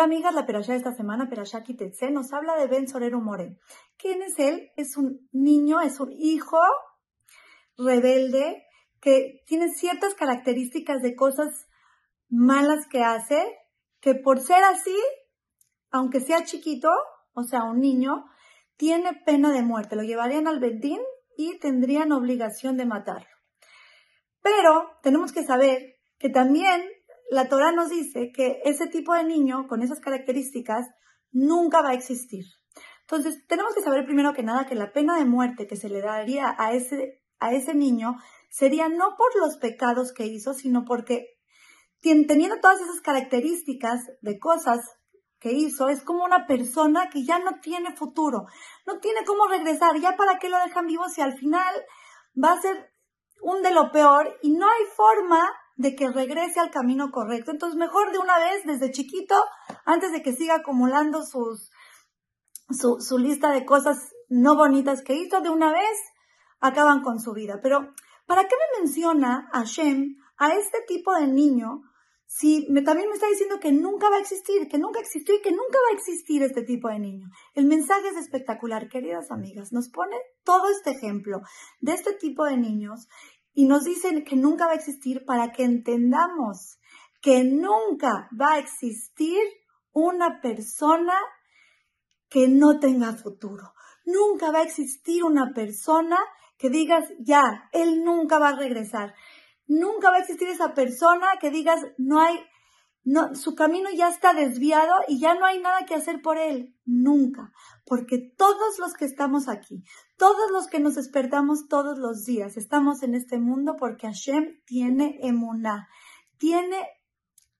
Hola amigas, la Perashá de esta semana, Perashá Kitetse, nos habla de Ben Sorero More. ¿Quién es él? Es un niño, es un hijo rebelde que tiene ciertas características de cosas malas que hace, que por ser así, aunque sea chiquito, o sea, un niño, tiene pena de muerte. Lo llevarían al Bedín y tendrían obligación de matarlo. Pero tenemos que saber que también la Torah nos dice que ese tipo de niño con esas características nunca va a existir. Entonces, tenemos que saber primero que nada que la pena de muerte que se le daría a ese, a ese niño sería no por los pecados que hizo, sino porque teniendo todas esas características de cosas que hizo, es como una persona que ya no tiene futuro, no tiene cómo regresar, ya para qué lo dejan vivo si al final va a ser un de lo peor y no hay forma de que regrese al camino correcto. Entonces, mejor de una vez, desde chiquito, antes de que siga acumulando sus, su, lista de cosas no bonitas que hizo, de una vez acaban con su vida. Pero, ¿para qué me menciona Hashem a este tipo de niño si me, también me está diciendo que nunca va a existir, que nunca existió y que nunca va a existir este tipo de niño. El mensaje es espectacular, queridas amigas. Nos pone todo este ejemplo de este tipo de niños y nos dicen que nunca va a existir para que entendamos que nunca va a existir una persona que no tenga futuro. Nunca va a existir una persona que digas, ya, él nunca va a regresar. Nunca va a existir esa persona que digas, no hay su camino ya está desviado y ya no hay nada que hacer por él. Nunca. Porque todos los que estamos aquí, todos los que nos despertamos todos los días, estamos en este mundo porque Hashem tiene emuná, tiene,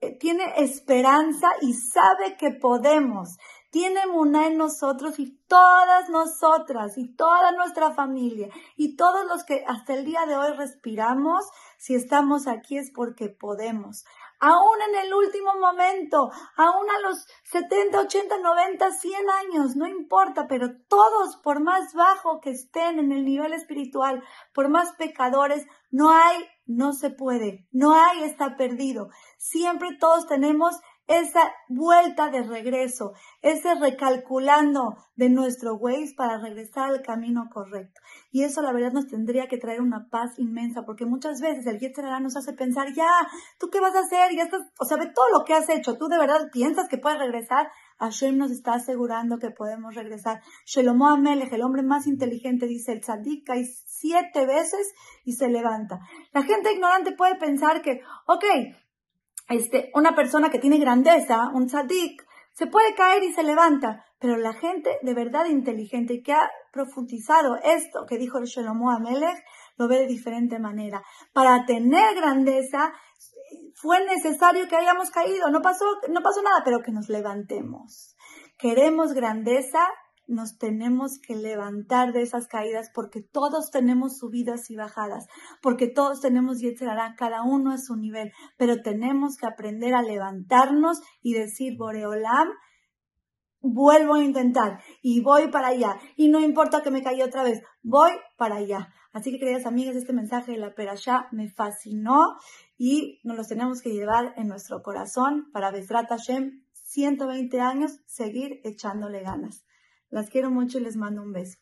eh, tiene esperanza y sabe que podemos. Tiene emuná en nosotros y todas nosotras y toda nuestra familia y todos los que hasta el día de hoy respiramos, si estamos aquí es porque podemos aún en el último momento, aún a los 70, 80, 90, 100 años, no importa, pero todos, por más bajo que estén en el nivel espiritual, por más pecadores, no hay, no se puede, no hay, está perdido. Siempre todos tenemos esa vuelta de regreso, ese recalculando de nuestro Waze para regresar al camino correcto. Y eso la verdad nos tendría que traer una paz inmensa, porque muchas veces el Yetzirah nos hace pensar, ya, ¿tú qué vas a hacer? Ya estás, o sea, ve todo lo que has hecho, ¿tú de verdad piensas que puedes regresar? Hashem nos está asegurando que podemos regresar. Shelomo Amelech, el hombre más inteligente, dice el tzadik, cae siete veces y se levanta. La gente ignorante puede pensar que, ok, este, una persona que tiene grandeza, un tzadik, se puede caer y se levanta, pero la gente de verdad inteligente que ha profundizado esto que dijo el Shelomo Amelech, lo ve de diferente manera. Para tener grandeza, fue necesario que hayamos caído, no pasó, no pasó nada, pero que nos levantemos. Queremos grandeza, nos tenemos que levantar de esas caídas porque todos tenemos subidas y bajadas, porque todos tenemos Yetzerará, cada uno a su nivel, pero tenemos que aprender a levantarnos y decir, Boreolam, vuelvo a intentar y voy para allá. Y no importa que me caiga otra vez, voy para allá. Así que, queridas amigas, este mensaje de la Perashá me fascinó y nos lo tenemos que llevar en nuestro corazón para Besrat Hashem, 120 años, seguir echándole ganas. Las quiero mucho y les mando un beso.